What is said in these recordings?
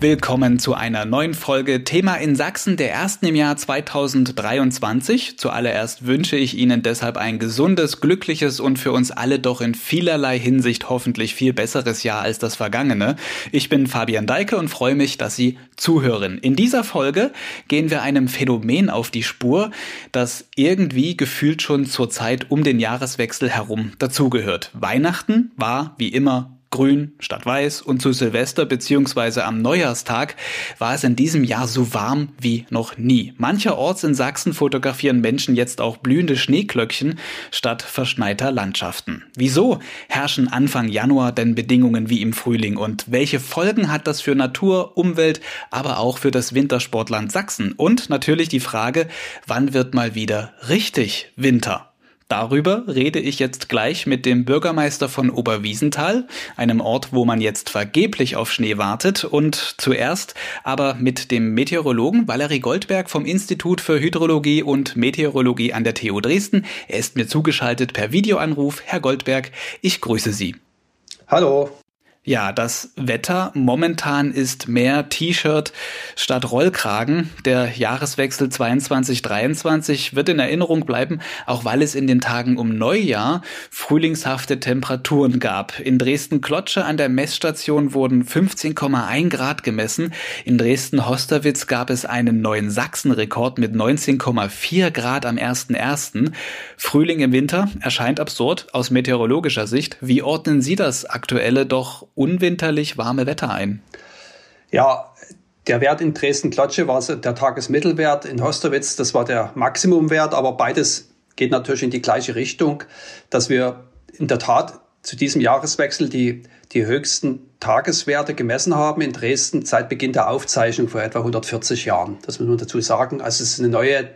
Willkommen zu einer neuen Folge Thema in Sachsen, der ersten im Jahr 2023. Zuallererst wünsche ich Ihnen deshalb ein gesundes, glückliches und für uns alle doch in vielerlei Hinsicht hoffentlich viel besseres Jahr als das vergangene. Ich bin Fabian Deike und freue mich, dass Sie zuhören. In dieser Folge gehen wir einem Phänomen auf die Spur, das irgendwie gefühlt schon zur Zeit um den Jahreswechsel herum dazugehört. Weihnachten war wie immer grün statt weiß und zu Silvester bzw. am Neujahrstag war es in diesem Jahr so warm wie noch nie. Mancherorts in Sachsen fotografieren Menschen jetzt auch blühende Schneeklöckchen statt verschneiter Landschaften. Wieso herrschen Anfang Januar denn Bedingungen wie im Frühling und welche Folgen hat das für Natur, Umwelt, aber auch für das Wintersportland Sachsen? Und natürlich die Frage, wann wird mal wieder richtig Winter? Darüber rede ich jetzt gleich mit dem Bürgermeister von Oberwiesenthal, einem Ort, wo man jetzt vergeblich auf Schnee wartet, und zuerst aber mit dem Meteorologen Valerie Goldberg vom Institut für Hydrologie und Meteorologie an der TU Dresden. Er ist mir zugeschaltet per Videoanruf. Herr Goldberg, ich grüße Sie. Hallo. Ja, das Wetter momentan ist mehr T-Shirt statt Rollkragen. Der Jahreswechsel 22-23 wird in Erinnerung bleiben, auch weil es in den Tagen um Neujahr frühlingshafte Temperaturen gab. In Dresden-Klotsche an der Messstation wurden 15,1 Grad gemessen. In Dresden-Hosterwitz gab es einen neuen Sachsenrekord mit 19,4 Grad am 1.1. Frühling im Winter erscheint absurd aus meteorologischer Sicht. Wie ordnen Sie das aktuelle doch unwinterlich warme Wetter ein? Ja, der Wert in Dresden-Klotsche war der Tagesmittelwert. In Hosterwitz, das war der Maximumwert. Aber beides geht natürlich in die gleiche Richtung, dass wir in der Tat zu diesem Jahreswechsel die, die höchsten Tageswerte gemessen haben in Dresden seit Beginn der Aufzeichnung vor etwa 140 Jahren. Das muss man dazu sagen. Also es ist eine neue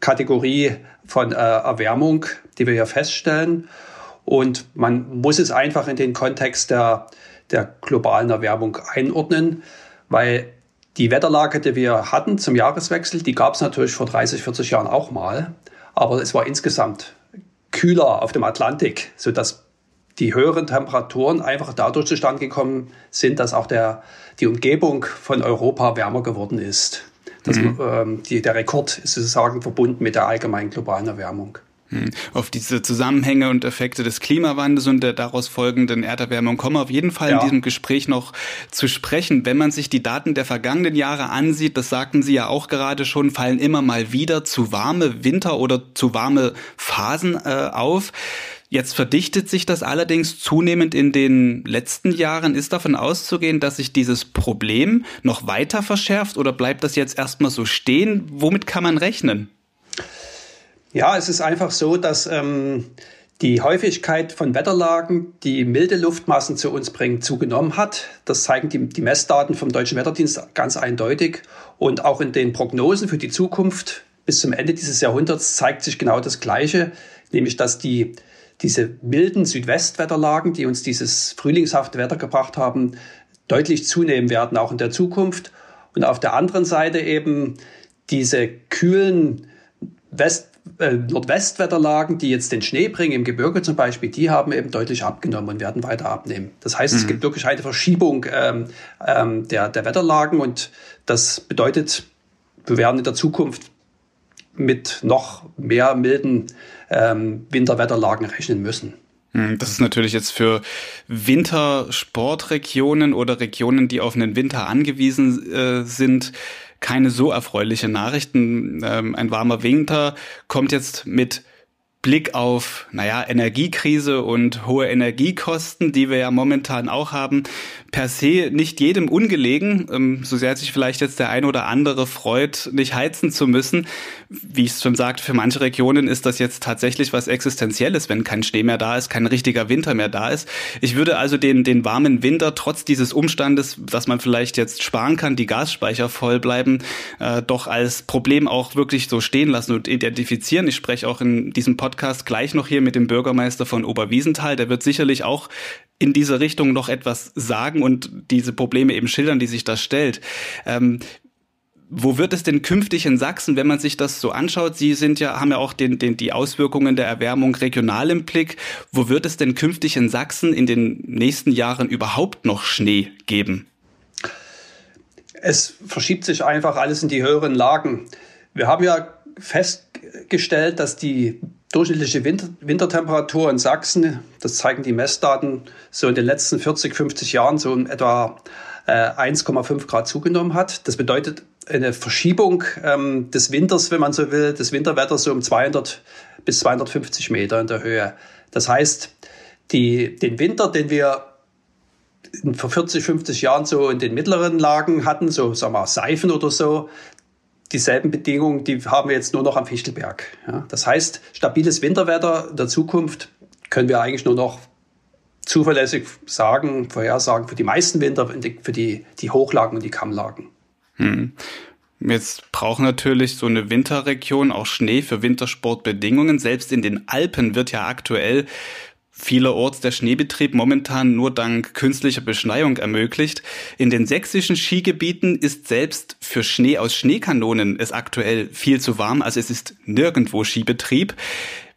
Kategorie von äh, Erwärmung, die wir hier feststellen. Und man muss es einfach in den Kontext der der globalen Erwärmung einordnen, weil die Wetterlage, die wir hatten zum Jahreswechsel, die gab es natürlich vor 30, 40 Jahren auch mal, aber es war insgesamt kühler auf dem Atlantik, sodass die höheren Temperaturen einfach dadurch zustande gekommen sind, dass auch der, die Umgebung von Europa wärmer geworden ist. Das, mhm. ähm, die, der Rekord ist sozusagen verbunden mit der allgemeinen globalen Erwärmung. Hm. Auf diese Zusammenhänge und Effekte des Klimawandels und der daraus folgenden Erderwärmung kommen wir auf jeden Fall ja. in diesem Gespräch noch zu sprechen. Wenn man sich die Daten der vergangenen Jahre ansieht, das sagten Sie ja auch gerade schon, fallen immer mal wieder zu warme Winter oder zu warme Phasen äh, auf. Jetzt verdichtet sich das allerdings zunehmend in den letzten Jahren. Ist davon auszugehen, dass sich dieses Problem noch weiter verschärft oder bleibt das jetzt erstmal so stehen? Womit kann man rechnen? Ja, es ist einfach so, dass ähm, die Häufigkeit von Wetterlagen, die milde Luftmassen zu uns bringen, zugenommen hat. Das zeigen die, die Messdaten vom Deutschen Wetterdienst ganz eindeutig. Und auch in den Prognosen für die Zukunft bis zum Ende dieses Jahrhunderts zeigt sich genau das Gleiche, nämlich dass die, diese milden Südwestwetterlagen, die uns dieses frühlingshafte Wetter gebracht haben, deutlich zunehmen werden, auch in der Zukunft. Und auf der anderen Seite eben diese kühlen West äh, Nordwestwetterlagen, die jetzt den Schnee bringen, im Gebirge zum Beispiel, die haben eben deutlich abgenommen und werden weiter abnehmen. Das heißt, mhm. es gibt wirklich eine Verschiebung ähm, ähm, der, der Wetterlagen und das bedeutet, wir werden in der Zukunft mit noch mehr milden ähm, Winterwetterlagen rechnen müssen. Mhm, das ist natürlich jetzt für Wintersportregionen oder Regionen, die auf einen Winter angewiesen äh, sind, keine so erfreuliche Nachrichten. Ähm, ein warmer Winter kommt jetzt mit Blick auf, naja, Energiekrise und hohe Energiekosten, die wir ja momentan auch haben, per se nicht jedem ungelegen, ähm, so sehr sich vielleicht jetzt der ein oder andere freut, nicht heizen zu müssen. Wie ich es schon sagte, für manche Regionen ist das jetzt tatsächlich was Existenzielles, wenn kein Schnee mehr da ist, kein richtiger Winter mehr da ist. Ich würde also den, den warmen Winter trotz dieses Umstandes, dass man vielleicht jetzt sparen kann, die Gasspeicher voll bleiben, äh, doch als Problem auch wirklich so stehen lassen und identifizieren. Ich spreche auch in diesem Podcast Podcast gleich noch hier mit dem Bürgermeister von Oberwiesenthal. Der wird sicherlich auch in diese Richtung noch etwas sagen und diese Probleme eben schildern, die sich da stellt. Ähm, wo wird es denn künftig in Sachsen, wenn man sich das so anschaut? Sie sind ja, haben ja auch den, den, die Auswirkungen der Erwärmung regional im Blick. Wo wird es denn künftig in Sachsen in den nächsten Jahren überhaupt noch Schnee geben? Es verschiebt sich einfach alles in die höheren Lagen. Wir haben ja festgestellt, dass die durchschnittliche Winter Wintertemperatur in Sachsen, das zeigen die Messdaten, so in den letzten 40, 50 Jahren so etwa äh, 1,5 Grad zugenommen hat. Das bedeutet eine Verschiebung ähm, des Winters, wenn man so will, des Winterwetters so um 200 bis 250 Meter in der Höhe. Das heißt, die, den Winter, den wir vor 40, 50 Jahren so in den mittleren Lagen hatten, so sagen wir Seifen oder so, dieselben Bedingungen, die haben wir jetzt nur noch am Fichtelberg. Ja, das heißt, stabiles Winterwetter in der Zukunft können wir eigentlich nur noch zuverlässig sagen, vorhersagen für die meisten Winter, für die, die Hochlagen und die Kammlagen. Hm. Jetzt braucht natürlich so eine Winterregion auch Schnee für Wintersportbedingungen. Selbst in den Alpen wird ja aktuell vielerorts der Schneebetrieb momentan nur dank künstlicher Beschneiung ermöglicht. In den sächsischen Skigebieten ist selbst für Schnee aus Schneekanonen es aktuell viel zu warm, also es ist nirgendwo Skibetrieb.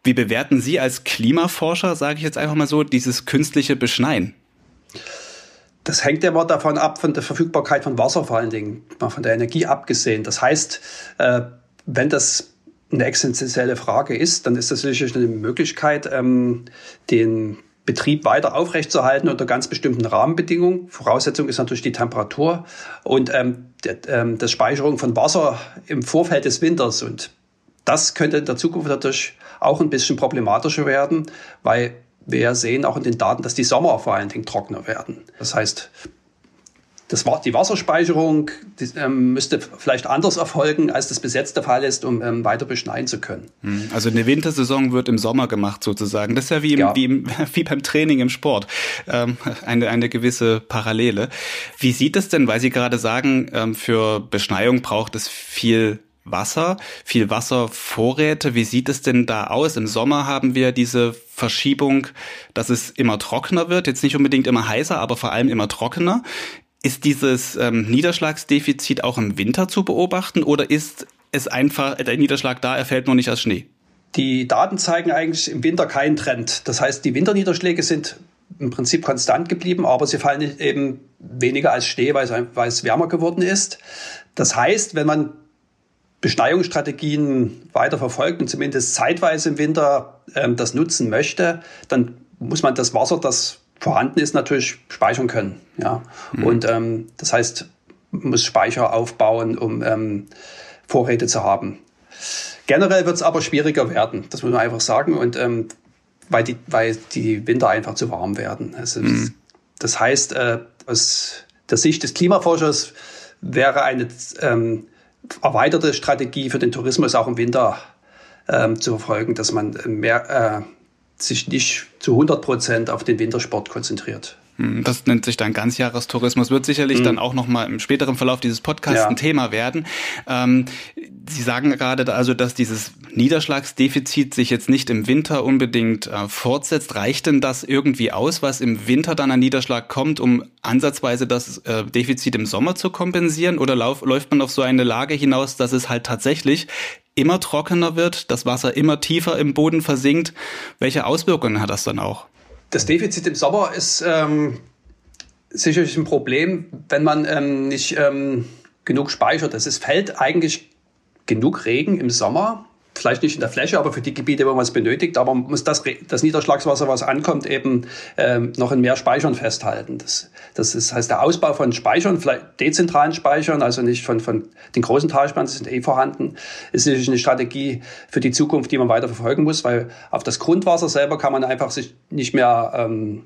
Wie bewerten Sie als Klimaforscher, sage ich jetzt einfach mal so, dieses künstliche Beschneien? Das hängt ja immer davon ab, von der Verfügbarkeit von Wasser vor allen Dingen, mal von der Energie abgesehen. Das heißt, äh, wenn das eine existenzielle Frage ist, dann ist das sicherlich eine Möglichkeit, ähm, den Betrieb weiter aufrechtzuerhalten unter ganz bestimmten Rahmenbedingungen. Voraussetzung ist natürlich die Temperatur und ähm, der, ähm, das Speicherung von Wasser im Vorfeld des Winters. Und das könnte in der Zukunft natürlich auch ein bisschen problematischer werden, weil wir sehen auch in den Daten, dass die Sommer vor allen Dingen trockener werden. Das heißt, das war die Wasserspeicherung die, ähm, müsste vielleicht anders erfolgen, als das bis jetzt der Fall ist, um ähm, weiter beschneien zu können. Hm, also eine Wintersaison wird im Sommer gemacht sozusagen. Das ist ja wie, im, ja. wie, im, wie beim Training im Sport. Ähm, eine, eine gewisse Parallele. Wie sieht es denn, weil Sie gerade sagen, ähm, für Beschneiung braucht es viel Wasser, viel Wasservorräte. Wie sieht es denn da aus? Im Sommer haben wir diese Verschiebung, dass es immer trockener wird. Jetzt nicht unbedingt immer heißer, aber vor allem immer trockener. Ist dieses ähm, Niederschlagsdefizit auch im Winter zu beobachten oder ist es einfach, der Niederschlag da, er fällt nur nicht als Schnee? Die Daten zeigen eigentlich im Winter keinen Trend. Das heißt, die Winterniederschläge sind im Prinzip konstant geblieben, aber sie fallen eben weniger als Schnee, weil es, weil es wärmer geworden ist. Das heißt, wenn man Beschneiungsstrategien weiter verfolgt und zumindest zeitweise im Winter ähm, das nutzen möchte, dann muss man das Wasser, das vorhanden ist, natürlich speichern können. Ja. Mhm. Und ähm, das heißt, man muss Speicher aufbauen, um ähm, Vorräte zu haben. Generell wird es aber schwieriger werden, das muss man einfach sagen, und ähm, weil, die, weil die Winter einfach zu warm werden. Also, mhm. Das heißt, äh, aus der Sicht des Klimaforschers wäre eine ähm, erweiterte Strategie für den Tourismus auch im Winter ähm, zu verfolgen, dass man mehr äh, sich nicht zu 100 Prozent auf den Wintersport konzentriert. Hm, das nennt sich dann Ganzjahrestourismus, wird sicherlich mhm. dann auch nochmal im späteren Verlauf dieses Podcasts ja. ein Thema werden. Ähm, Sie sagen gerade also, dass dieses Niederschlagsdefizit sich jetzt nicht im Winter unbedingt äh, fortsetzt. Reicht denn das irgendwie aus, was im Winter dann an Niederschlag kommt, um ansatzweise das äh, Defizit im Sommer zu kompensieren? Oder lauf, läuft man auf so eine Lage hinaus, dass es halt tatsächlich immer trockener wird, das Wasser immer tiefer im Boden versinkt. Welche Auswirkungen hat das dann auch? Das Defizit im Sommer ist ähm, sicherlich ein Problem, wenn man ähm, nicht ähm, genug speichert. Es fällt eigentlich genug Regen im Sommer, vielleicht nicht in der Fläche, aber für die Gebiete, wo man es benötigt. Aber man muss das, das Niederschlagswasser, was ankommt, eben ähm, noch in mehr Speichern festhalten. Das, das ist, heißt, der Ausbau von Speichern, vielleicht dezentralen Speichern, also nicht von, von den großen Talsperren, die sind eh vorhanden, ist natürlich eine Strategie für die Zukunft, die man weiter verfolgen muss, weil auf das Grundwasser selber kann man einfach sich nicht mehr ähm,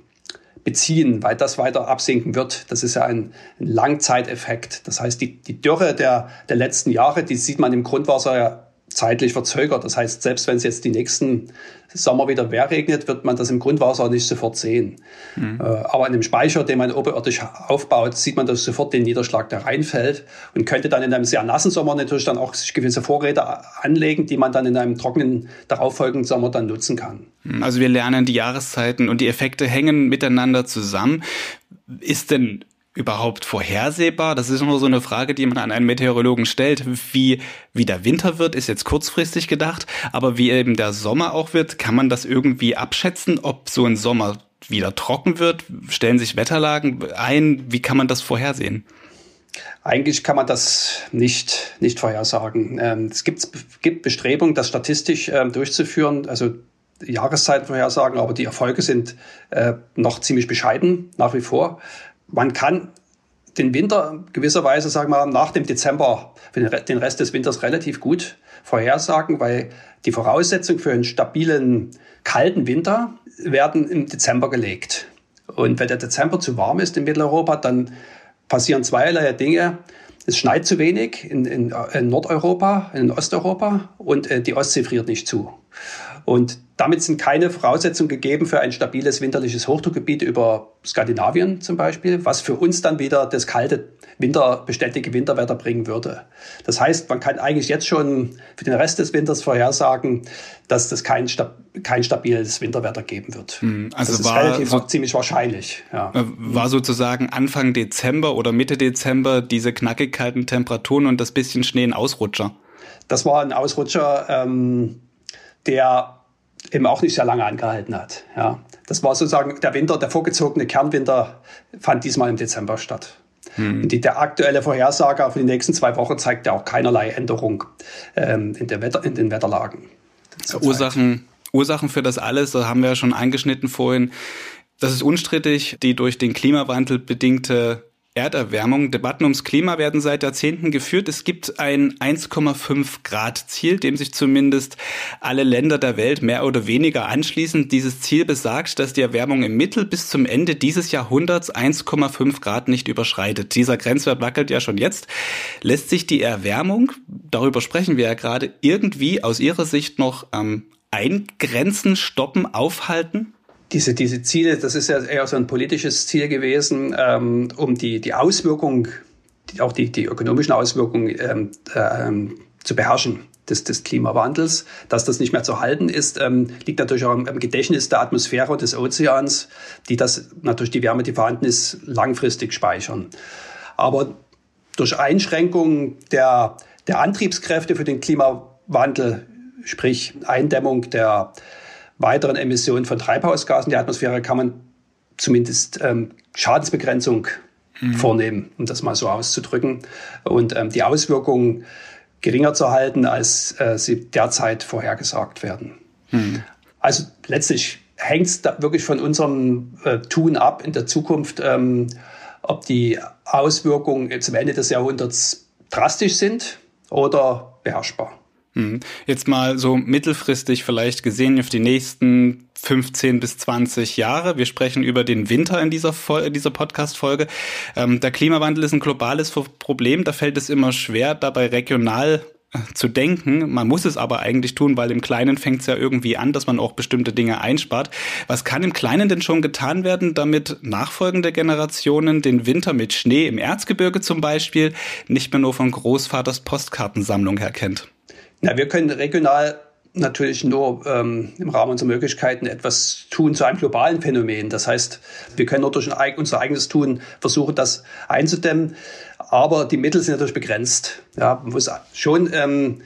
beziehen, weil das weiter absinken wird. Das ist ja ein, ein Langzeiteffekt. Das heißt, die, die Dürre der, der letzten Jahre, die sieht man im Grundwasser ja zeitlich verzögert. Das heißt, selbst wenn es jetzt die nächsten Sommer wieder mehr regnet, wird man das im Grundwasser nicht sofort sehen. Mhm. Äh, aber in einem Speicher, den man oberirdisch aufbaut, sieht man das sofort den Niederschlag, der reinfällt und könnte dann in einem sehr nassen Sommer natürlich dann auch sich gewisse Vorräte anlegen, die man dann in einem trockenen, darauffolgenden Sommer dann nutzen kann. Mhm. Also wir lernen, die Jahreszeiten und die Effekte hängen miteinander zusammen. Ist denn überhaupt vorhersehbar? Das ist nur so eine Frage, die man an einen Meteorologen stellt. Wie, wie der Winter wird, ist jetzt kurzfristig gedacht, aber wie eben der Sommer auch wird, kann man das irgendwie abschätzen, ob so ein Sommer wieder trocken wird? Stellen sich Wetterlagen ein? Wie kann man das vorhersehen? Eigentlich kann man das nicht, nicht vorhersagen. Ähm, es gibt, gibt Bestrebungen, das statistisch ähm, durchzuführen, also Jahreszeiten vorhersagen, aber die Erfolge sind äh, noch ziemlich bescheiden nach wie vor. Man kann den Winter gewisserweise, sagen wir mal, nach dem Dezember, den Rest des Winters relativ gut vorhersagen, weil die Voraussetzungen für einen stabilen, kalten Winter werden im Dezember gelegt. Und wenn der Dezember zu warm ist in Mitteleuropa, dann passieren zweierlei Dinge. Es schneit zu wenig in, in, in Nordeuropa, in Osteuropa und äh, die Ostsee friert nicht zu. Und damit sind keine Voraussetzungen gegeben für ein stabiles winterliches Hochdruckgebiet über Skandinavien zum Beispiel, was für uns dann wieder das kalte Winter, beständige Winterwetter bringen würde. Das heißt, man kann eigentlich jetzt schon für den Rest des Winters vorhersagen, dass das kein, kein stabiles Winterwetter geben wird. Hm, also das war ist relativ so, ziemlich wahrscheinlich. Ja. Äh, war sozusagen Anfang Dezember oder Mitte Dezember diese knackig kalten Temperaturen und das bisschen Schnee ein Ausrutscher? Das war ein Ausrutscher. Ähm, der eben auch nicht sehr lange angehalten hat. Ja, das war sozusagen der Winter, der vorgezogene Kernwinter fand diesmal im Dezember statt. Hm. Die, der aktuelle Vorhersage für die nächsten zwei Wochen zeigt ja auch keinerlei Änderung ähm, in, Wetter, in den Wetterlagen. Ursachen, Ursachen für das alles, da haben wir ja schon eingeschnitten vorhin. Das ist unstrittig, die durch den Klimawandel bedingte Erderwärmung. Debatten ums Klima werden seit Jahrzehnten geführt. Es gibt ein 1,5 Grad Ziel, dem sich zumindest alle Länder der Welt mehr oder weniger anschließen. Dieses Ziel besagt, dass die Erwärmung im Mittel bis zum Ende dieses Jahrhunderts 1,5 Grad nicht überschreitet. Dieser Grenzwert wackelt ja schon jetzt. Lässt sich die Erwärmung, darüber sprechen wir ja gerade, irgendwie aus Ihrer Sicht noch ähm, eingrenzen, stoppen, aufhalten? Diese, diese Ziele, das ist ja eher so ein politisches Ziel gewesen, ähm, um die, die Auswirkung, die, auch die, die ökonomischen Auswirkungen ähm, ähm, zu beherrschen des, des Klimawandels. Dass das nicht mehr zu halten ist, ähm, liegt natürlich auch im, Gedächtnis der Atmosphäre des Ozeans, die das natürlich die Wärme, die vorhanden ist, langfristig speichern. Aber durch Einschränkung der, der Antriebskräfte für den Klimawandel, sprich Eindämmung der weiteren Emissionen von Treibhausgasen in die Atmosphäre kann man zumindest ähm, Schadensbegrenzung mhm. vornehmen, um das mal so auszudrücken, und ähm, die Auswirkungen geringer zu halten, als äh, sie derzeit vorhergesagt werden. Mhm. Also letztlich hängt es wirklich von unserem äh, Tun ab in der Zukunft, ähm, ob die Auswirkungen zum Ende des Jahrhunderts drastisch sind oder beherrschbar. Hm. Jetzt mal so mittelfristig vielleicht gesehen auf die nächsten 15 bis 20 Jahre. Wir sprechen über den Winter in dieser, dieser Podcast-Folge. Ähm, der Klimawandel ist ein globales Problem. Da fällt es immer schwer, dabei regional äh, zu denken. Man muss es aber eigentlich tun, weil im Kleinen fängt es ja irgendwie an, dass man auch bestimmte Dinge einspart. Was kann im Kleinen denn schon getan werden, damit nachfolgende Generationen den Winter mit Schnee im Erzgebirge zum Beispiel nicht mehr nur von Großvaters Postkartensammlung her kennt? Na, wir können regional natürlich nur ähm, im Rahmen unserer Möglichkeiten etwas tun zu einem globalen Phänomen. Das heißt, wir können nur durch unser eigenes Tun versuchen, das einzudämmen. Aber die Mittel sind natürlich begrenzt. Ja, man muss schon ähm,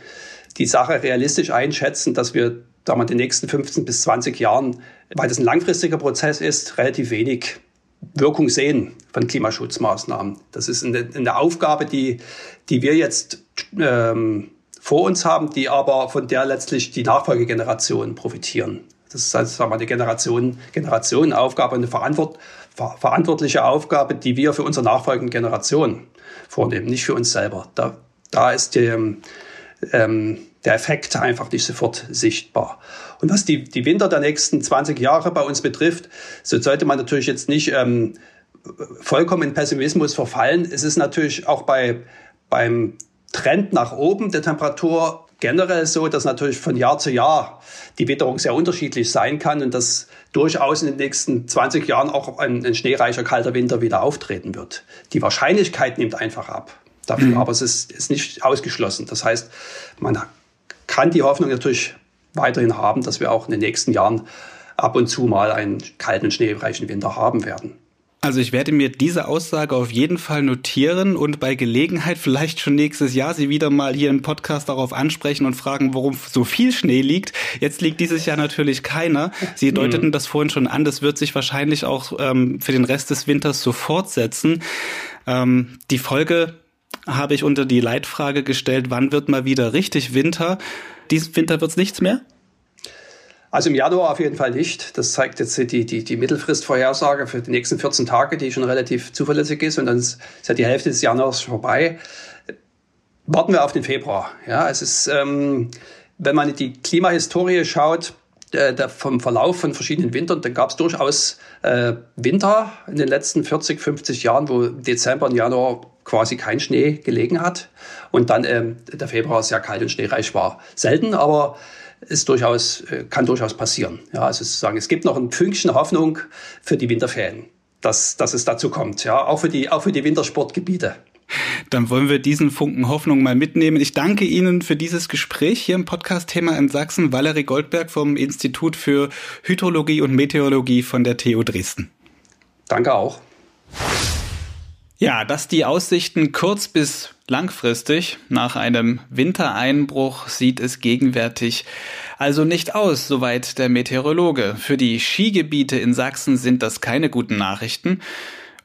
die Sache realistisch einschätzen, dass wir da man den nächsten 15 bis 20 Jahren, weil das ein langfristiger Prozess ist, relativ wenig Wirkung sehen von Klimaschutzmaßnahmen. Das ist eine, eine Aufgabe, die, die wir jetzt ähm, vor uns haben, die aber von der letztlich die Nachfolgegenerationen profitieren. Das ist also sagen wir, eine Generation, Generationenaufgabe, eine verantwort, ver verantwortliche Aufgabe, die wir für unsere nachfolgenden Generationen vornehmen, nicht für uns selber. Da, da ist die, ähm, der Effekt einfach nicht sofort sichtbar. Und was die, die Winter der nächsten 20 Jahre bei uns betrifft, so sollte man natürlich jetzt nicht ähm, vollkommen in Pessimismus verfallen. Es ist natürlich auch bei, beim Trend nach oben der Temperatur generell so, dass natürlich von Jahr zu Jahr die Witterung sehr unterschiedlich sein kann und dass durchaus in den nächsten 20 Jahren auch ein, ein schneereicher kalter Winter wieder auftreten wird. Die Wahrscheinlichkeit nimmt einfach ab dafür, mhm. aber es ist, ist nicht ausgeschlossen. Das heißt, man kann die Hoffnung natürlich weiterhin haben, dass wir auch in den nächsten Jahren ab und zu mal einen kalten, schneereichen Winter haben werden. Also ich werde mir diese Aussage auf jeden Fall notieren und bei Gelegenheit vielleicht schon nächstes Jahr Sie wieder mal hier im Podcast darauf ansprechen und fragen, warum so viel Schnee liegt. Jetzt liegt dieses Jahr natürlich keiner. Sie deuteten mhm. das vorhin schon an, das wird sich wahrscheinlich auch ähm, für den Rest des Winters so fortsetzen. Ähm, die Folge habe ich unter die Leitfrage gestellt, wann wird mal wieder richtig Winter? Diesen Winter wird es nichts mehr? Also im Januar auf jeden Fall nicht. Das zeigt jetzt die, die, die Mittelfristvorhersage für die nächsten 14 Tage, die schon relativ zuverlässig ist. Und dann ist ja die Hälfte des Januars vorbei. Warten wir auf den Februar. Ja, es ist, ähm, wenn man die Klimahistorie schaut, äh, vom Verlauf von verschiedenen Wintern, dann gab es durchaus äh, Winter in den letzten 40, 50 Jahren, wo Dezember und Januar quasi kein Schnee gelegen hat und dann ähm, der Februar sehr kalt und schneereich war. Selten, aber ist durchaus, äh, kann durchaus passieren. Ja, also sozusagen, es gibt noch ein Fünkchen Hoffnung für die Winterferien, dass, dass es dazu kommt. Ja, auch für die, auch für die Wintersportgebiete. Dann wollen wir diesen Funken Hoffnung mal mitnehmen. Ich danke Ihnen für dieses Gespräch hier im Podcast-Thema in Sachsen. Valerie Goldberg vom Institut für Hydrologie und Meteorologie von der TU Dresden. Danke auch. Ja, dass die Aussichten kurz bis langfristig nach einem Wintereinbruch sieht es gegenwärtig also nicht aus, soweit der Meteorologe. Für die Skigebiete in Sachsen sind das keine guten Nachrichten.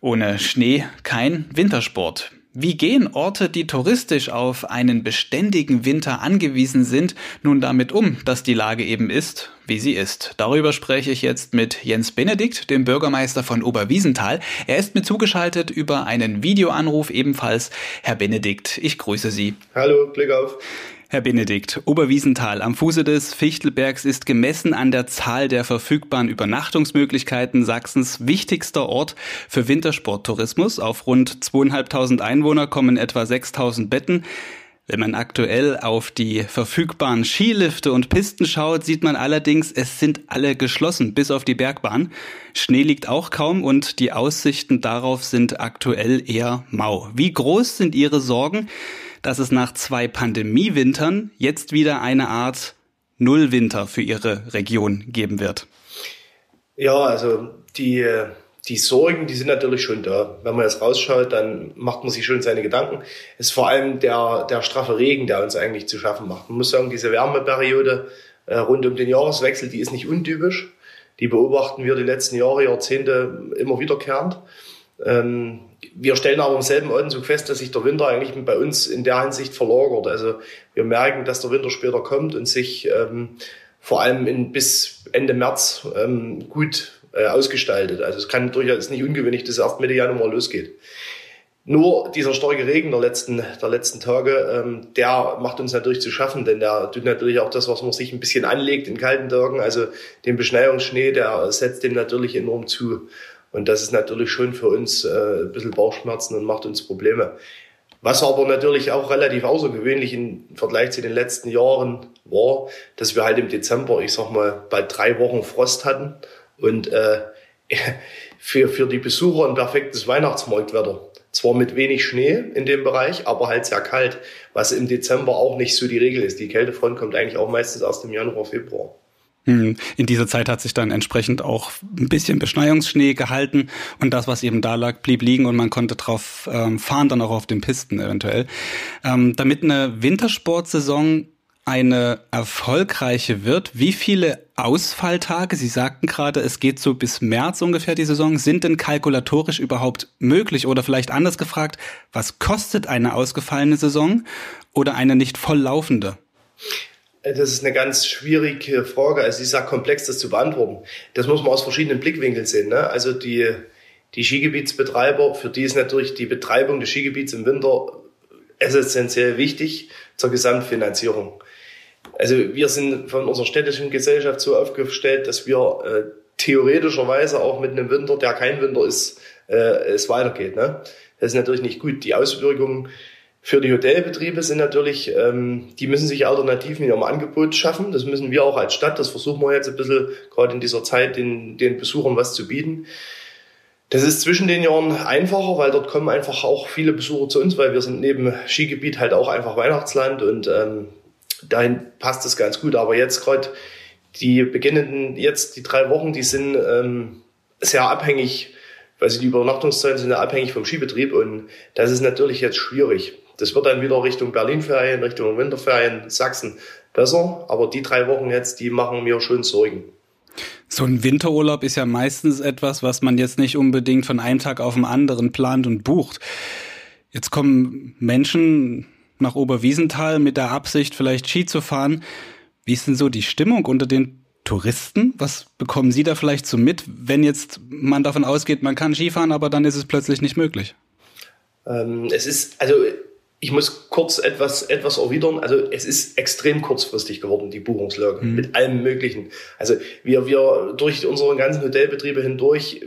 Ohne Schnee kein Wintersport. Wie gehen Orte, die touristisch auf einen beständigen Winter angewiesen sind, nun damit um, dass die Lage eben ist, wie sie ist? Darüber spreche ich jetzt mit Jens Benedikt, dem Bürgermeister von Oberwiesenthal. Er ist mir zugeschaltet über einen Videoanruf ebenfalls. Herr Benedikt, ich grüße Sie. Hallo, Glück auf. Herr Benedikt, Oberwiesenthal am Fuße des Fichtelbergs ist gemessen an der Zahl der verfügbaren Übernachtungsmöglichkeiten Sachsens wichtigster Ort für Wintersporttourismus. Auf rund zweieinhalbtausend Einwohner kommen etwa 6000 Betten. Wenn man aktuell auf die verfügbaren Skilifte und Pisten schaut, sieht man allerdings, es sind alle geschlossen, bis auf die Bergbahn. Schnee liegt auch kaum und die Aussichten darauf sind aktuell eher mau. Wie groß sind Ihre Sorgen? Dass es nach zwei Pandemiewintern jetzt wieder eine Art Nullwinter für Ihre Region geben wird. Ja, also die, die Sorgen, die sind natürlich schon da. Wenn man jetzt rausschaut, dann macht man sich schon seine Gedanken. Es ist vor allem der, der straffe Regen, der uns eigentlich zu schaffen macht. Man muss sagen, diese Wärmeperiode äh, rund um den Jahreswechsel, die ist nicht untypisch. Die beobachten wir die letzten Jahre, Jahrzehnte immer wiederkehrend. Ähm, wir stellen aber im selben Atemzug fest, dass sich der Winter eigentlich bei uns in der Hinsicht verlagert. Also wir merken, dass der Winter später kommt und sich ähm, vor allem in, bis Ende März ähm, gut äh, ausgestaltet. Also es kann durchaus nicht ungewöhnlich, dass es erst Mitte Januar losgeht. Nur dieser starke Regen der letzten, der letzten Tage, ähm, der macht uns natürlich zu schaffen, denn der tut natürlich auch das, was man sich ein bisschen anlegt in kalten Tagen, also den Beschneiungsschnee, der setzt dem natürlich enorm zu. Und das ist natürlich schon für uns äh, ein bisschen Bauchschmerzen und macht uns Probleme. Was aber natürlich auch relativ außergewöhnlich im Vergleich zu den letzten Jahren war, dass wir halt im Dezember, ich sag mal, bald drei Wochen Frost hatten und äh, für, für die Besucher ein perfektes Weihnachtsmarktwetter. Zwar mit wenig Schnee in dem Bereich, aber halt sehr kalt, was im Dezember auch nicht so die Regel ist. Die Kältefront kommt eigentlich auch meistens erst im Januar, Februar. Hm. In dieser Zeit hat sich dann entsprechend auch ein bisschen Beschneiungsschnee gehalten und das, was eben da lag, blieb liegen und man konnte drauf ähm, fahren, dann auch auf den Pisten eventuell. Ähm, damit eine Wintersportsaison eine erfolgreiche wird, wie viele Ausfalltage, Sie sagten gerade, es geht so bis März ungefähr die Saison, sind denn kalkulatorisch überhaupt möglich? Oder vielleicht anders gefragt, was kostet eine ausgefallene Saison oder eine nicht voll laufende? Das ist eine ganz schwierige Frage. Also, ich sage komplex, das zu beantworten. Das muss man aus verschiedenen Blickwinkeln sehen. Ne? Also, die, die Skigebietsbetreiber, für die ist natürlich die Betreibung des Skigebiets im Winter essentiell wichtig zur Gesamtfinanzierung. Also, wir sind von unserer städtischen Gesellschaft so aufgestellt, dass wir äh, theoretischerweise auch mit einem Winter, der kein Winter ist, äh, es weitergeht. Ne? Das ist natürlich nicht gut. Die Auswirkungen für die Hotelbetriebe sind natürlich, ähm, die müssen sich Alternativen in ihrem Angebot schaffen. Das müssen wir auch als Stadt. Das versuchen wir jetzt ein bisschen, gerade in dieser Zeit, den, den Besuchern was zu bieten. Das ist zwischen den Jahren einfacher, weil dort kommen einfach auch viele Besucher zu uns, weil wir sind neben Skigebiet halt auch einfach Weihnachtsland und ähm, dahin passt das ganz gut. Aber jetzt gerade die beginnenden, jetzt die drei Wochen, die sind ähm, sehr abhängig Also die Übernachtungszeiten sind abhängig vom Skibetrieb und das ist natürlich jetzt schwierig. Das wird dann wieder Richtung Berlin-Ferien, Richtung Winterferien, Sachsen besser. Aber die drei Wochen jetzt, die machen mir schon Sorgen. So ein Winterurlaub ist ja meistens etwas, was man jetzt nicht unbedingt von einem Tag auf den anderen plant und bucht. Jetzt kommen Menschen nach Oberwiesenthal mit der Absicht, vielleicht Ski zu fahren. Wie ist denn so die Stimmung unter den Touristen? Was bekommen Sie da vielleicht so mit, wenn jetzt man davon ausgeht, man kann Skifahren, aber dann ist es plötzlich nicht möglich? Ähm, es ist, also ich muss kurz etwas, etwas erwidern. Also es ist extrem kurzfristig geworden, die Buchungslage, mhm. mit allem Möglichen. Also wir, wir durch unsere ganzen Hotelbetriebe hindurch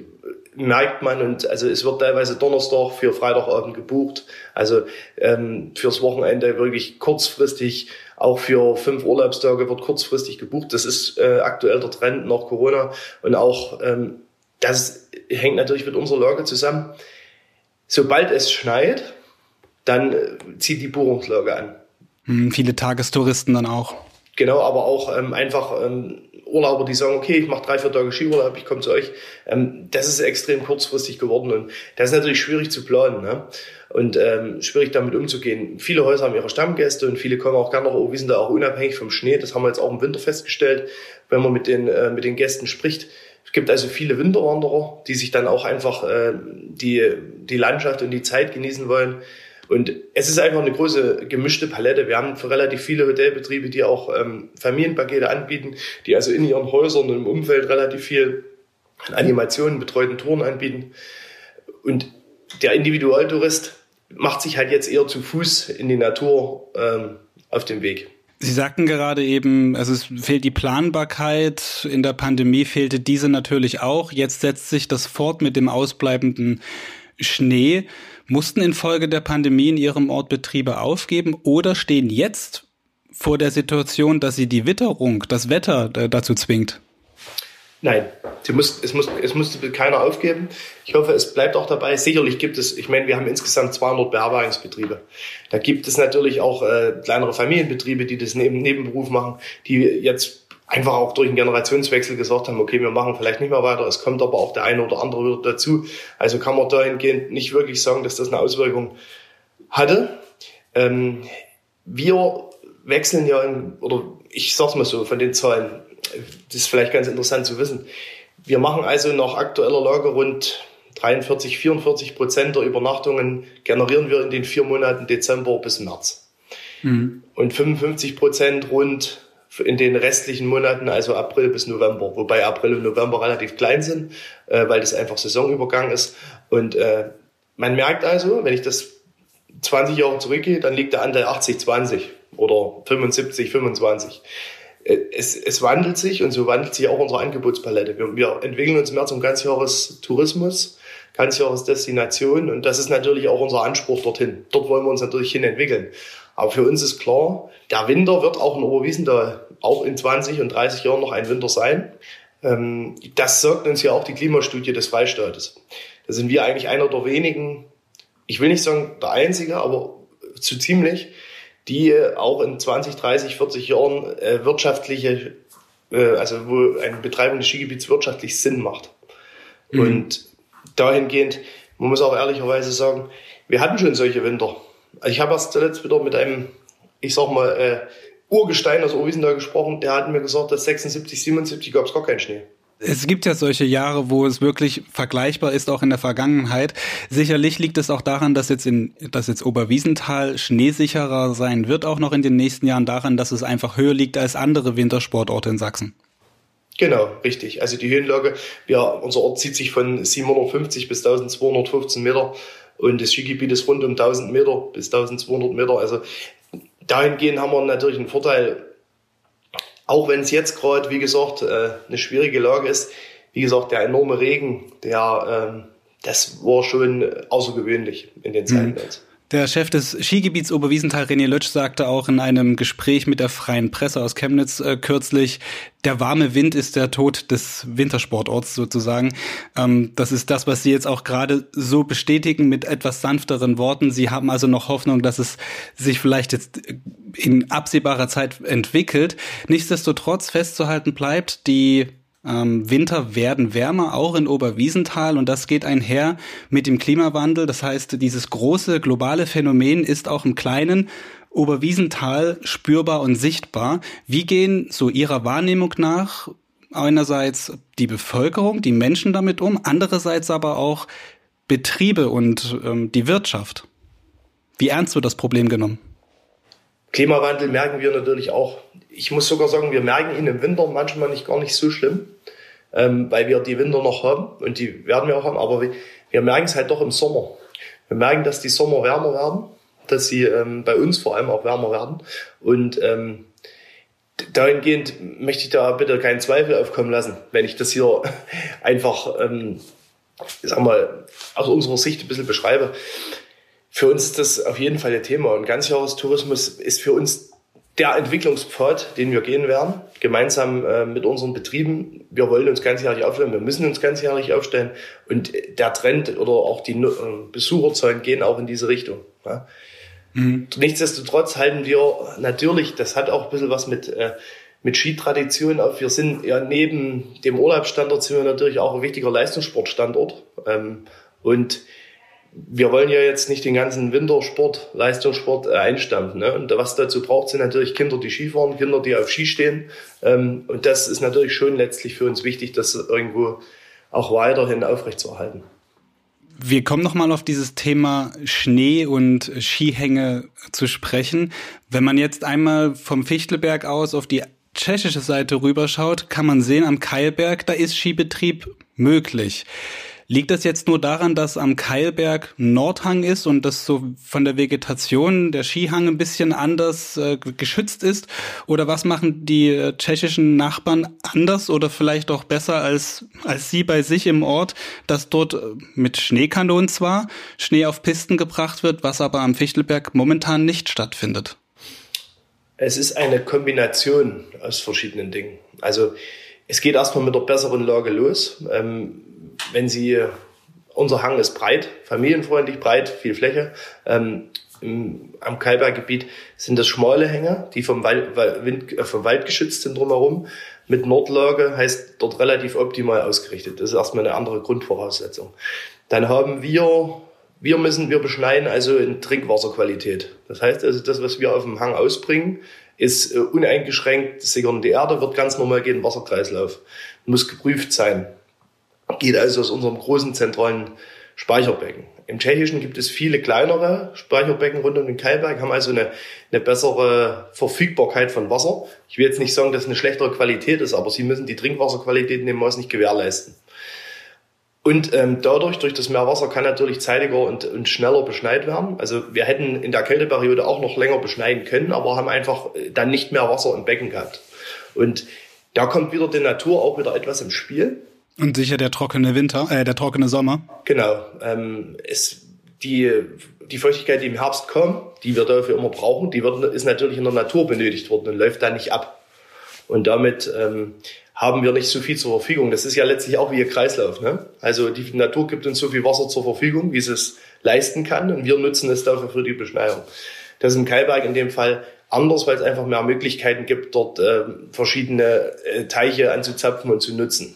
merkt man und also es wird teilweise Donnerstag für Freitagabend gebucht. Also ähm, fürs Wochenende wirklich kurzfristig, auch für fünf Urlaubstage wird kurzfristig gebucht. Das ist äh, aktuell der Trend nach Corona und auch ähm, das hängt natürlich mit unserer Lage zusammen. Sobald es schneit, dann äh, zieht die Buchungslage an. Hm, viele Tagestouristen dann auch. Genau, aber auch ähm, einfach ähm, Urlauber, die sagen, okay, ich mache drei, vier Tage Skiurlaub, ich komme zu euch. Ähm, das ist extrem kurzfristig geworden und das ist natürlich schwierig zu planen ne? und ähm, schwierig damit umzugehen. Viele Häuser haben ihre Stammgäste und viele kommen auch gerne nach Oberwiesen, da auch unabhängig vom Schnee. Das haben wir jetzt auch im Winter festgestellt, wenn man mit den, äh, mit den Gästen spricht. Es gibt also viele Winterwanderer, die sich dann auch einfach äh, die, die Landschaft und die Zeit genießen wollen. Und es ist einfach eine große gemischte Palette. Wir haben für relativ viele Hotelbetriebe, die auch ähm, Familienpakete anbieten, die also in ihren Häusern und im Umfeld relativ viel Animationen, betreuten Touren anbieten. Und der Individualtourist macht sich halt jetzt eher zu Fuß in die Natur ähm, auf dem Weg. Sie sagten gerade eben, also es fehlt die Planbarkeit. In der Pandemie fehlte diese natürlich auch. Jetzt setzt sich das fort mit dem ausbleibenden Schnee mussten infolge der Pandemie in ihrem Ort Betriebe aufgeben oder stehen jetzt vor der Situation, dass sie die Witterung, das Wetter äh, dazu zwingt? Nein, muss, es, muss, es musste keiner aufgeben. Ich hoffe, es bleibt auch dabei. Sicherlich gibt es, ich meine, wir haben insgesamt 200 Beherbergungsbetriebe. Da gibt es natürlich auch äh, kleinere Familienbetriebe, die das neben Nebenberuf machen, die jetzt einfach auch durch einen Generationswechsel gesagt haben, okay, wir machen vielleicht nicht mehr weiter. Es kommt aber auch der eine oder andere wieder dazu. Also kann man dahingehend nicht wirklich sagen, dass das eine Auswirkung hatte. Ähm, wir wechseln ja, in, oder ich sag's mal so, von den Zahlen, das ist vielleicht ganz interessant zu wissen. Wir machen also nach aktueller Lage rund 43, 44 Prozent der Übernachtungen generieren wir in den vier Monaten Dezember bis März. Mhm. Und 55 Prozent rund in den restlichen Monaten, also April bis November, wobei April und November relativ klein sind, äh, weil das einfach Saisonübergang ist. Und äh, man merkt also, wenn ich das 20 Jahre zurückgehe, dann liegt der Anteil 80-20 oder 75-25. Äh, es, es wandelt sich und so wandelt sich auch unsere Angebotspalette. Wir, wir entwickeln uns mehr zum Ganzjahrestourismus, Ganzjahresdestination und das ist natürlich auch unser Anspruch dorthin. Dort wollen wir uns natürlich hin entwickeln. Aber für uns ist klar, der Winter wird auch in Oberwiesenthal auch in 20 und 30 Jahren noch ein Winter sein. Ähm, das sagt uns ja auch die Klimastudie des Freistaates. Da sind wir eigentlich einer der wenigen, ich will nicht sagen der einzige, aber zu ziemlich, die auch in 20, 30, 40 Jahren äh, wirtschaftliche, äh, also wo eine Betreibung des Skigebiets wirtschaftlich Sinn macht. Mhm. Und dahingehend, man muss auch ehrlicherweise sagen, wir hatten schon solche Winter. Also ich habe erst zuletzt wieder mit einem, ich sag mal, äh, Urgestein aus Oberwiesenthal gesprochen, der hat mir gesagt, dass 76, 77 gab es gar keinen Schnee. Es gibt ja solche Jahre, wo es wirklich vergleichbar ist, auch in der Vergangenheit. Sicherlich liegt es auch daran, dass jetzt in, dass jetzt Oberwiesenthal schneesicherer sein wird, auch noch in den nächsten Jahren daran, dass es einfach höher liegt als andere Wintersportorte in Sachsen. Genau, richtig. Also die Höhenlage, ja, unser Ort zieht sich von 750 bis 1215 Meter und das Skigebiet ist rund um 1000 Meter bis 1200 Meter. Also dahingehend haben wir natürlich einen Vorteil, auch wenn es jetzt gerade, wie gesagt, äh, eine schwierige Lage ist. Wie gesagt, der enorme Regen, der, ähm, das war schon außergewöhnlich in den Zeiten mhm. jetzt. Der Chef des Skigebiets Oberwiesenthal, René Lötsch, sagte auch in einem Gespräch mit der Freien Presse aus Chemnitz äh, kürzlich, der warme Wind ist der Tod des Wintersportorts sozusagen. Ähm, das ist das, was Sie jetzt auch gerade so bestätigen mit etwas sanfteren Worten. Sie haben also noch Hoffnung, dass es sich vielleicht jetzt in absehbarer Zeit entwickelt. Nichtsdestotrotz festzuhalten bleibt, die ähm, Winter werden wärmer, auch in Oberwiesenthal und das geht einher mit dem Klimawandel. Das heißt, dieses große globale Phänomen ist auch im kleinen Oberwiesenthal spürbar und sichtbar. Wie gehen so Ihrer Wahrnehmung nach einerseits die Bevölkerung, die Menschen damit um, andererseits aber auch Betriebe und ähm, die Wirtschaft? Wie ernst wird das Problem genommen? Klimawandel merken wir natürlich auch. Ich muss sogar sagen, wir merken ihn im Winter manchmal nicht gar nicht so schlimm ähm, weil wir die Winter noch haben und die werden wir auch haben, aber wir, wir merken es halt doch im Sommer. Wir merken, dass die Sommer wärmer werden, dass sie ähm, bei uns vor allem auch wärmer werden und ähm, dahingehend möchte ich da bitte keinen Zweifel aufkommen lassen, wenn ich das hier einfach, ähm, sag mal, aus unserer Sicht ein bisschen beschreibe. Für uns ist das auf jeden Fall ein Thema und Ganzjahrestourismus ist für uns der Entwicklungspfad, den wir gehen werden, gemeinsam äh, mit unseren Betrieben. Wir wollen uns ganzjährig aufstellen, wir müssen uns ganzjährig aufstellen und der Trend oder auch die äh, Besucherzahlen gehen auch in diese Richtung. Ja. Mhm. Nichtsdestotrotz halten wir natürlich, das hat auch ein bisschen was mit, äh, mit Skitradition auf. Wir sind ja neben dem Urlaubsstandort sind wir natürlich auch ein wichtiger Leistungssportstandort. Ähm, und wir wollen ja jetzt nicht den ganzen Wintersport, Leistungssport äh, einstampfen. Ne? Und was dazu braucht, sind natürlich Kinder, die Skifahren, Kinder, die auf Ski stehen. Ähm, und das ist natürlich schon letztlich für uns wichtig, das irgendwo auch weiterhin aufrechtzuerhalten. Wir kommen nochmal auf dieses Thema Schnee und Skihänge zu sprechen. Wenn man jetzt einmal vom Fichtelberg aus auf die tschechische Seite rüberschaut, kann man sehen, am Keilberg, da ist Skibetrieb möglich. Liegt das jetzt nur daran, dass am Keilberg Nordhang ist und das so von der Vegetation der Skihang ein bisschen anders äh, geschützt ist? Oder was machen die äh, tschechischen Nachbarn anders oder vielleicht auch besser als, als Sie bei sich im Ort, dass dort äh, mit Schneekanonen zwar Schnee auf Pisten gebracht wird, was aber am Fichtelberg momentan nicht stattfindet? Es ist eine Kombination aus verschiedenen Dingen. Also es geht erstmal mit der besseren Lage los. Ähm, wenn Sie, unser Hang ist breit, familienfreundlich breit, viel Fläche. Ähm, im, am Kalbergebiet sind das schmale Hänge, die vom Wald, Wind, äh, vom Wald geschützt sind drumherum. Mit Nordlage heißt dort relativ optimal ausgerichtet. Das ist erstmal eine andere Grundvoraussetzung. Dann haben wir, wir müssen, wir beschneiden also in Trinkwasserqualität. Das heißt also, das, was wir auf dem Hang ausbringen, ist äh, uneingeschränkt, sichern die Erde, wird ganz normal gehen, Wasserkreislauf. Muss geprüft sein geht also aus unserem großen zentralen Speicherbecken. Im Tschechischen gibt es viele kleinere Speicherbecken rund um den Kalberg, haben also eine, eine bessere Verfügbarkeit von Wasser. Ich will jetzt nicht sagen, dass es eine schlechtere Qualität ist, aber sie müssen die Trinkwasserqualität in dem Maß nicht gewährleisten. Und ähm, dadurch, durch das Meerwasser, kann natürlich zeitiger und, und schneller beschneit werden. Also wir hätten in der Kälteperiode auch noch länger beschneiden können, aber haben einfach äh, dann nicht mehr Wasser im Becken gehabt. Und da kommt wieder die Natur auch wieder etwas im Spiel. Und sicher der trockene Winter, äh, der trockene Sommer. Genau. Ähm, es, die, die Feuchtigkeit, die im Herbst kommt, die wir dafür immer brauchen, die wird, ist natürlich in der Natur benötigt worden und läuft da nicht ab. Und damit ähm, haben wir nicht so viel zur Verfügung. Das ist ja letztlich auch wie ein Kreislauf. Ne? Also die Natur gibt uns so viel Wasser zur Verfügung, wie sie es leisten kann, und wir nutzen es dafür für die Beschneiung. Das ist im Kalberg in dem Fall anders, weil es einfach mehr Möglichkeiten gibt, dort äh, verschiedene äh, Teiche anzuzapfen und zu nutzen.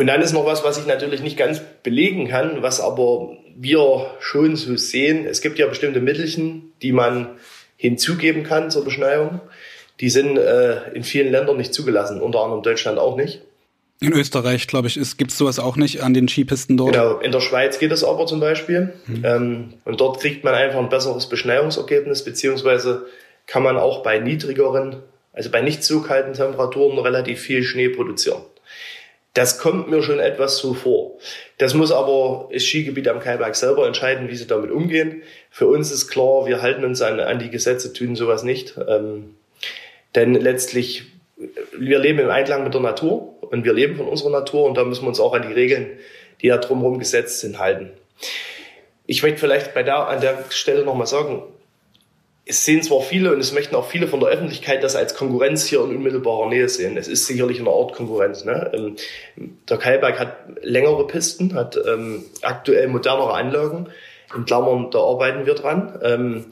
Und dann ist noch was, was ich natürlich nicht ganz belegen kann, was aber wir schon so sehen. Es gibt ja bestimmte Mittelchen, die man hinzugeben kann zur Beschneiung. Die sind äh, in vielen Ländern nicht zugelassen, unter anderem Deutschland auch nicht. In Österreich, glaube ich, gibt es sowas auch nicht an den Skipisten dort. Genau, in der Schweiz geht es aber zum Beispiel. Mhm. Ähm, und dort kriegt man einfach ein besseres Beschneiungsergebnis, beziehungsweise kann man auch bei niedrigeren, also bei nicht so kalten Temperaturen relativ viel Schnee produzieren. Das kommt mir schon etwas so vor. Das muss aber das Skigebiet am Kaiberg selber entscheiden, wie sie damit umgehen. Für uns ist klar, wir halten uns an, an die Gesetze, tun sowas nicht. Ähm, denn letztlich, wir leben im Einklang mit der Natur und wir leben von unserer Natur und da müssen wir uns auch an die Regeln, die da drumherum gesetzt sind, halten. Ich möchte vielleicht bei der, an der Stelle nochmal sagen, es sehen zwar viele und es möchten auch viele von der Öffentlichkeit das als Konkurrenz hier in unmittelbarer Nähe sehen. Es ist sicherlich eine Art Konkurrenz. Ne? Ähm, der Keilberg hat längere Pisten, hat ähm, aktuell modernere Anlagen. In Klammern, da arbeiten wir dran. Ähm,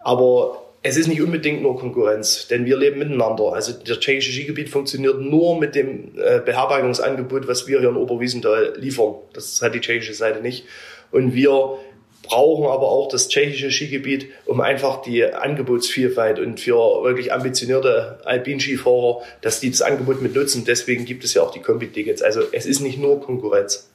aber es ist nicht unbedingt nur Konkurrenz, denn wir leben miteinander. Also das tschechische Skigebiet funktioniert nur mit dem äh, Beherbergungsangebot, was wir hier in Oberwiesenthal liefern. Das hat die tschechische Seite nicht. Und wir brauchen aber auch das tschechische Skigebiet, um einfach die Angebotsvielfalt und für wirklich ambitionierte Alpinskifahrer, dass die das Angebot mit nutzen. Deswegen gibt es ja auch die Kombi-Tickets. Also es ist nicht nur Konkurrenz.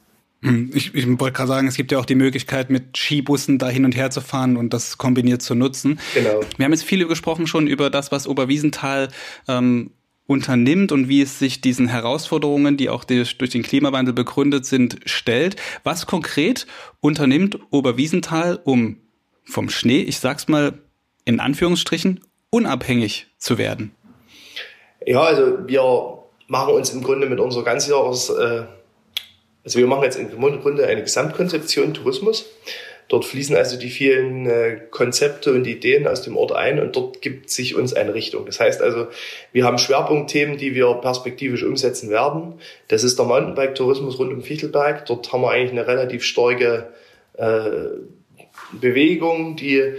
Hm, ich, ich wollte gerade sagen, es gibt ja auch die Möglichkeit, mit Skibussen da hin und her zu fahren und das kombiniert zu nutzen. Genau. Wir haben jetzt viel gesprochen schon über das, was Oberwiesenthal ähm, unternimmt und wie es sich diesen Herausforderungen, die auch durch den Klimawandel begründet sind, stellt. Was konkret unternimmt Oberwiesenthal, um vom Schnee, ich sag's mal in Anführungsstrichen, unabhängig zu werden? Ja, also wir machen uns im Grunde mit unserer Ganzjahres, äh, also wir machen jetzt im Grunde eine Gesamtkonzeption Tourismus. Dort fließen also die vielen äh, Konzepte und Ideen aus dem Ort ein und dort gibt sich uns eine Richtung. Das heißt also, wir haben Schwerpunktthemen, die wir perspektivisch umsetzen werden. Das ist der Mountainbike-Tourismus rund um Fichtelberg. Dort haben wir eigentlich eine relativ starke äh, Bewegung, die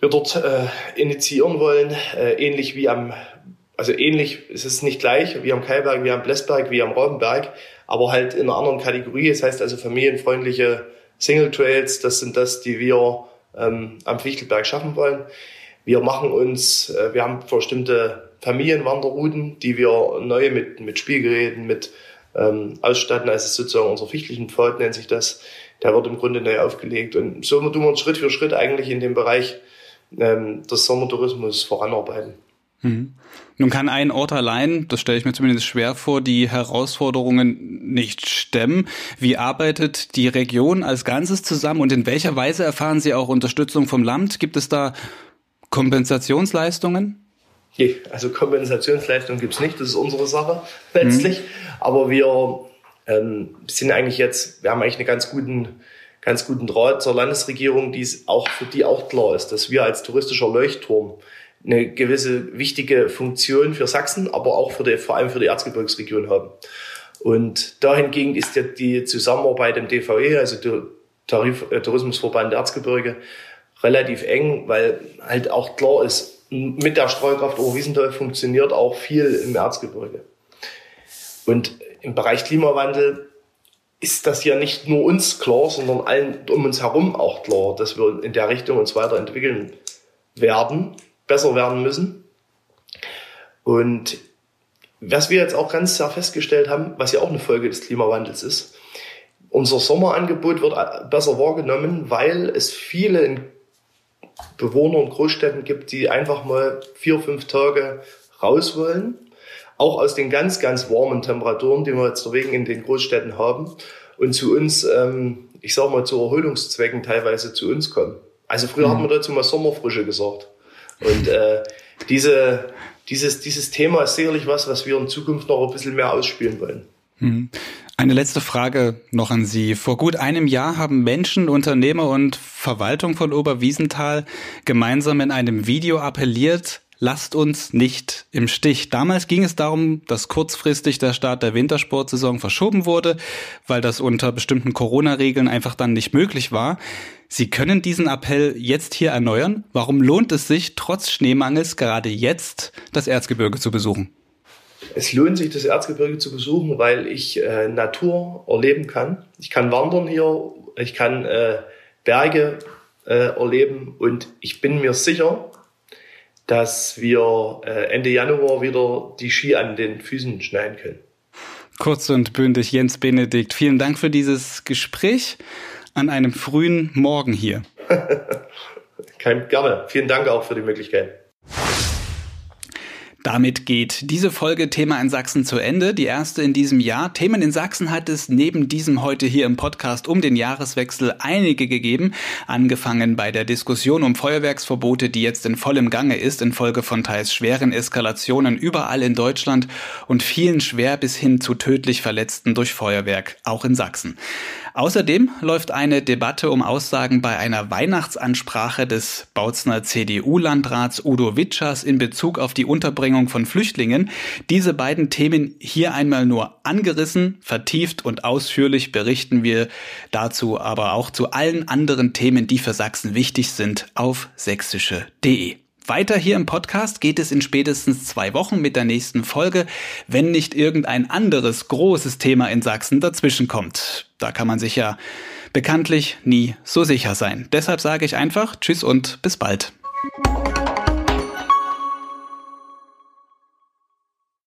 wir dort äh, initiieren wollen, äh, ähnlich wie am also ähnlich, es ist nicht gleich wie am Keilberg, wie am Blessberg, wie am Raubenberg, aber halt in einer anderen Kategorie. Das heißt also familienfreundliche Single Trails, das sind das, die wir ähm, am Fichtelberg schaffen wollen. Wir machen uns, äh, wir haben bestimmte Familienwanderrouten, die wir neu mit, mit Spielgeräten, mit ähm, ausstatten. Also sozusagen unser fichtlichen Pfad nennt sich das. Der wird im Grunde neu aufgelegt. Und so tun wir uns Schritt für Schritt eigentlich in dem Bereich ähm, des Sommertourismus voranarbeiten. Mhm. Nun kann ein Ort allein, das stelle ich mir zumindest schwer vor, die Herausforderungen nicht stemmen. Wie arbeitet die Region als Ganzes zusammen und in welcher Weise erfahren Sie auch Unterstützung vom Land? Gibt es da Kompensationsleistungen? Also Kompensationsleistungen gibt es nicht, das ist unsere Sache letztlich. Mhm. Aber wir ähm, sind eigentlich jetzt, wir haben eigentlich einen ganz guten, ganz guten Draht zur Landesregierung, die es auch für die auch klar ist, dass wir als touristischer Leuchtturm eine gewisse wichtige Funktion für Sachsen, aber auch für die, vor allem für die Erzgebirgsregion haben. Und dahingehend ist ja die Zusammenarbeit im DVE, also der Tarif, äh, Tourismusverband Erzgebirge, relativ eng, weil halt auch klar ist, mit der Strahlkraft Oberwiesenthal funktioniert auch viel im Erzgebirge. Und im Bereich Klimawandel ist das ja nicht nur uns klar, sondern allen um uns herum auch klar, dass wir in der Richtung uns weiterentwickeln werden besser werden müssen. Und was wir jetzt auch ganz sehr festgestellt haben, was ja auch eine Folge des Klimawandels ist, unser Sommerangebot wird besser wahrgenommen, weil es viele Bewohner in Großstädten gibt, die einfach mal vier, fünf Tage raus wollen. Auch aus den ganz, ganz warmen Temperaturen, die wir jetzt wegen in den Großstädten haben. Und zu uns, ähm, ich sag mal, zu Erholungszwecken teilweise zu uns kommen. Also früher mhm. hat man dazu mal Sommerfrische gesagt. Und äh, diese, dieses, dieses Thema ist sicherlich was, was wir in Zukunft noch ein bisschen mehr ausspielen wollen. Mhm. Eine letzte Frage noch an Sie. Vor gut einem Jahr haben Menschen, Unternehmer und Verwaltung von Oberwiesenthal gemeinsam in einem Video appelliert, lasst uns nicht im Stich. Damals ging es darum, dass kurzfristig der Start der Wintersportsaison verschoben wurde, weil das unter bestimmten Corona-Regeln einfach dann nicht möglich war. Sie können diesen Appell jetzt hier erneuern. Warum lohnt es sich, trotz Schneemangels gerade jetzt das Erzgebirge zu besuchen? Es lohnt sich, das Erzgebirge zu besuchen, weil ich äh, Natur erleben kann. Ich kann wandern hier, ich kann äh, Berge äh, erleben und ich bin mir sicher, dass wir äh, Ende Januar wieder die Ski an den Füßen schneiden können. Kurz und bündig, Jens Benedikt, vielen Dank für dieses Gespräch an einem frühen Morgen hier. Kein, gerne. Vielen Dank auch für die Möglichkeit. Damit geht diese Folge Thema in Sachsen zu Ende, die erste in diesem Jahr. Themen in Sachsen hat es neben diesem heute hier im Podcast um den Jahreswechsel einige gegeben, angefangen bei der Diskussion um Feuerwerksverbote, die jetzt in vollem Gange ist, infolge von teils schweren Eskalationen überall in Deutschland und vielen schwer bis hin zu tödlich Verletzten durch Feuerwerk, auch in Sachsen. Außerdem läuft eine Debatte um Aussagen bei einer Weihnachtsansprache des Bautzner CDU-Landrats Udo Witschers in Bezug auf die Unterbringung von Flüchtlingen. Diese beiden Themen hier einmal nur angerissen, vertieft und ausführlich berichten wir dazu aber auch zu allen anderen Themen, die für Sachsen wichtig sind, auf sächsische.de. Weiter hier im Podcast geht es in spätestens zwei Wochen mit der nächsten Folge, wenn nicht irgendein anderes großes Thema in Sachsen dazwischenkommt. Da kann man sich ja bekanntlich nie so sicher sein. Deshalb sage ich einfach Tschüss und bis bald.